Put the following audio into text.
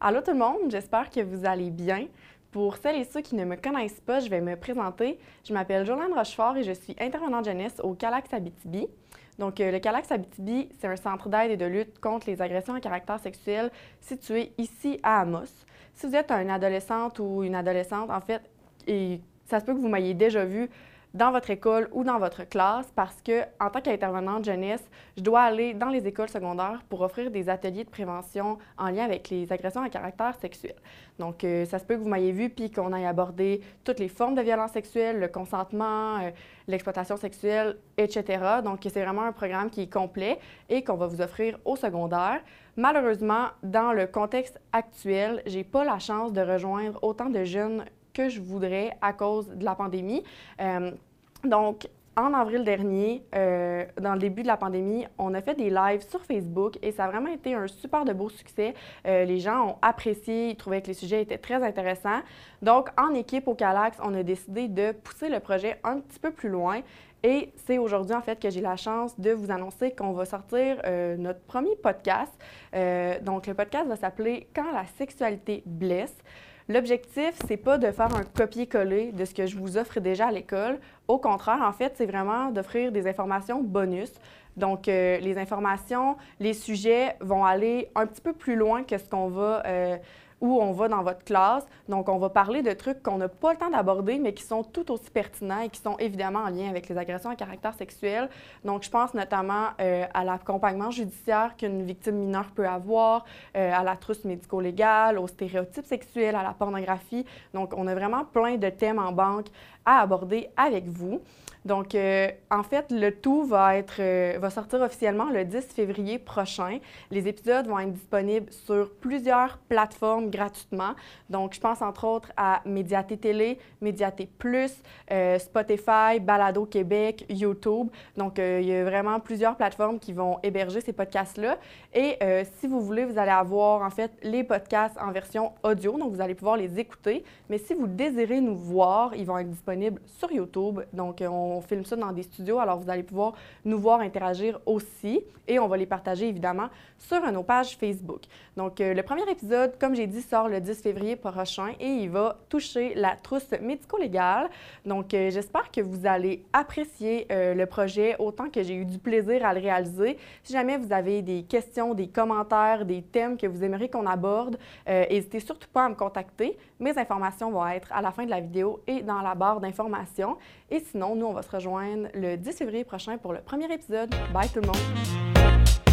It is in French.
Allô tout le monde, j'espère que vous allez bien. Pour celles et ceux qui ne me connaissent pas, je vais me présenter. Je m'appelle Jolande Rochefort et je suis intervenante jeunesse au Calax Abitibi. Donc, euh, le Calax Abitibi, c'est un centre d'aide et de lutte contre les agressions à caractère sexuel situé ici à Amos. Si vous êtes un adolescente ou une adolescente, en fait, et ça se peut que vous m'ayez déjà vu dans votre école ou dans votre classe parce que, en tant qu'intervenante jeunesse, je dois aller dans les écoles secondaires pour offrir des ateliers de prévention en lien avec les agressions à caractère sexuel. Donc, euh, ça se peut que vous m'ayez vu puis qu'on aille aborder toutes les formes de violence sexuelle, le consentement, euh, l'exploitation sexuelle, etc. Donc, c'est vraiment un programme qui est complet et qu'on va vous offrir au secondaire. Malheureusement, dans le contexte actuel, j'ai pas la chance de rejoindre autant de jeunes que je voudrais à cause de la pandémie. Euh, donc, en avril dernier, euh, dans le début de la pandémie, on a fait des lives sur Facebook et ça a vraiment été un super de beau succès. Euh, les gens ont apprécié, ils trouvaient que les sujets étaient très intéressants. Donc, en équipe au Calax, on a décidé de pousser le projet un petit peu plus loin. Et c'est aujourd'hui, en fait, que j'ai la chance de vous annoncer qu'on va sortir notre premier podcast. donc, le podcast va s'appeler Quand la sexualité blesse. L'objectif, c'est pas de faire un copier-coller de ce que je vous offre déjà à l'école. Au contraire, en fait, c'est vraiment d'offrir des informations bonus. Donc, euh, les informations, les sujets vont aller un petit peu plus loin que ce qu'on va euh, où on va dans votre classe. Donc, on va parler de trucs qu'on n'a pas le temps d'aborder, mais qui sont tout aussi pertinents et qui sont évidemment en lien avec les agressions à caractère sexuel. Donc, je pense notamment euh, à l'accompagnement judiciaire qu'une victime mineure peut avoir, euh, à la trousse médico-légale, aux stéréotypes sexuels, à la pornographie. Donc, on a vraiment plein de thèmes en banque à aborder avec vous. Donc, euh, en fait, le tout va, être, euh, va sortir officiellement le 10 février prochain. Les épisodes vont être disponibles sur plusieurs plateformes gratuitement. Donc, je pense entre autres à Médiaté Télé, Médiaté Plus, euh, Spotify, Balado Québec, YouTube. Donc, il y a vraiment plusieurs plateformes qui vont héberger ces podcasts-là. Et si vous voulez, vous allez avoir en fait les podcasts en version audio. Donc, vous allez pouvoir les écouter. Mais si vous désirez nous voir, ils vont être disponibles sur YouTube. Donc, on on filme ça dans des studios, alors vous allez pouvoir nous voir interagir aussi et on va les partager évidemment sur nos pages Facebook. Donc, euh, le premier épisode, comme j'ai dit, sort le 10 février prochain et il va toucher la trousse médico-légale. Donc, euh, j'espère que vous allez apprécier euh, le projet autant que j'ai eu du plaisir à le réaliser. Si jamais vous avez des questions, des commentaires, des thèmes que vous aimeriez qu'on aborde, n'hésitez surtout pas à me contacter. Mes informations vont être à la fin de la vidéo et dans la barre d'informations. Et sinon, nous, on va rejoindre le 10 février prochain pour le premier épisode. Bye tout le monde!